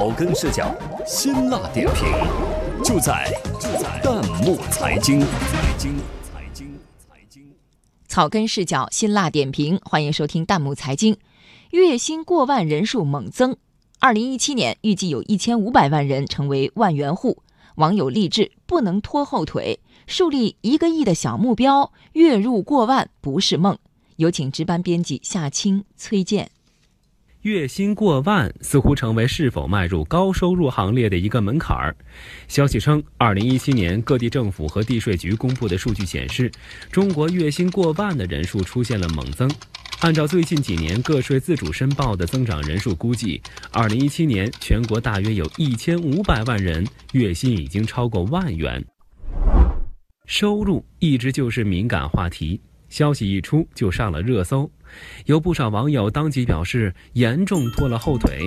草根视角，辛辣点评，就在就在弹幕财经。财经财经财经，草根视角，辛辣点评，欢迎收听弹幕财经。月薪过万人数猛增，二零一七年预计有一千五百万人成为万元户。网友励志不能拖后腿，树立一个亿的小目标，月入过万不是梦。有请值班编辑夏青、崔健。月薪过万似乎成为是否迈入高收入行列的一个门槛儿。消息称，二零一七年各地政府和地税局公布的数据显示，中国月薪过万的人数出现了猛增。按照最近几年个税自主申报的增长人数估计，二零一七年全国大约有一千五百万人月薪已经超过万元。收入一直就是敏感话题。消息一出就上了热搜，有不少网友当即表示严重拖了后腿。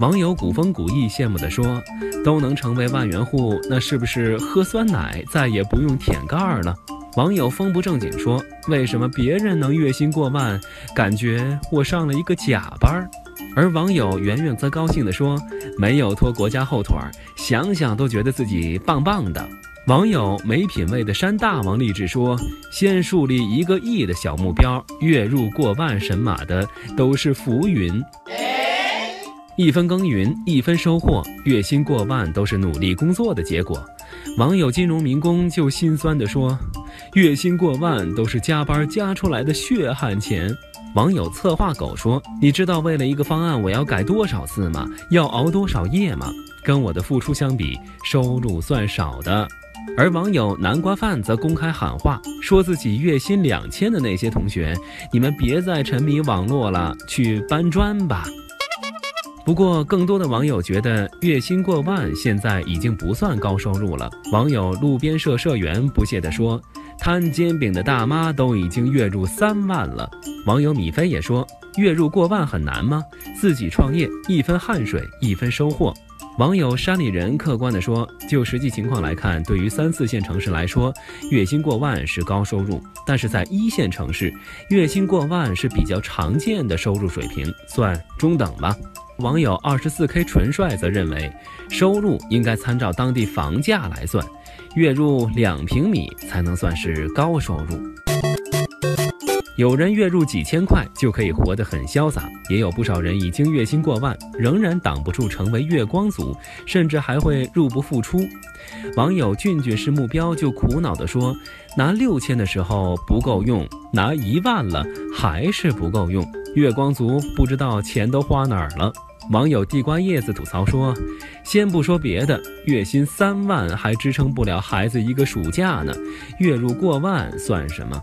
网友古风古意羡慕地说：“都能成为万元户，那是不是喝酸奶再也不用舔盖了？”网友风不正经说：“为什么别人能月薪过万，感觉我上了一个假班？”而网友圆圆则高兴地说：“没有拖国家后腿，想想都觉得自己棒棒的。”网友没品位的山大王励志说：“先树立一个亿的小目标，月入过万神马的都是浮云。一分耕耘一分收获，月薪过万都是努力工作的结果。”网友金融民工就心酸地说：“月薪过万都是加班加出来的血汗钱。”网友策划狗说：“你知道为了一个方案我要改多少次吗？要熬多少夜吗？跟我的付出相比，收入算少的。”而网友南瓜饭则公开喊话，说自己月薪两千的那些同学，你们别再沉迷网络了，去搬砖吧。不过，更多的网友觉得月薪过万现在已经不算高收入了。网友路边社社员不屑地说：“摊煎饼的大妈都已经月入三万了。”网友米菲也说：“月入过万很难吗？自己创业，一分汗水一分收获。”网友山里人客观地说：“就实际情况来看，对于三四线城市来说，月薪过万是高收入；但是在一线城市，月薪过万是比较常见的收入水平，算中等吧。”网友二十四 K 纯帅则认为，收入应该参照当地房价来算，月入两平米才能算是高收入。有人月入几千块就可以活得很潇洒，也有不少人已经月薪过万，仍然挡不住成为月光族，甚至还会入不敷出。网友俊俊是目标就苦恼地说：“拿六千的时候不够用，拿一万了还是不够用，月光族不知道钱都花哪儿了。”网友地瓜叶子吐槽说：“先不说别的，月薪三万还支撑不了孩子一个暑假呢，月入过万算什么？”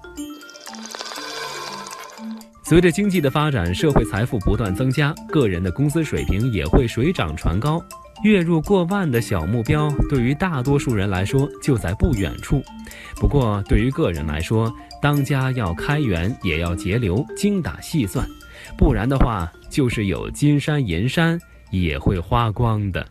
随着经济的发展，社会财富不断增加，个人的工资水平也会水涨船高。月入过万的小目标，对于大多数人来说就在不远处。不过，对于个人来说，当家要开源，也要节流，精打细算，不然的话，就是有金山银山也会花光的。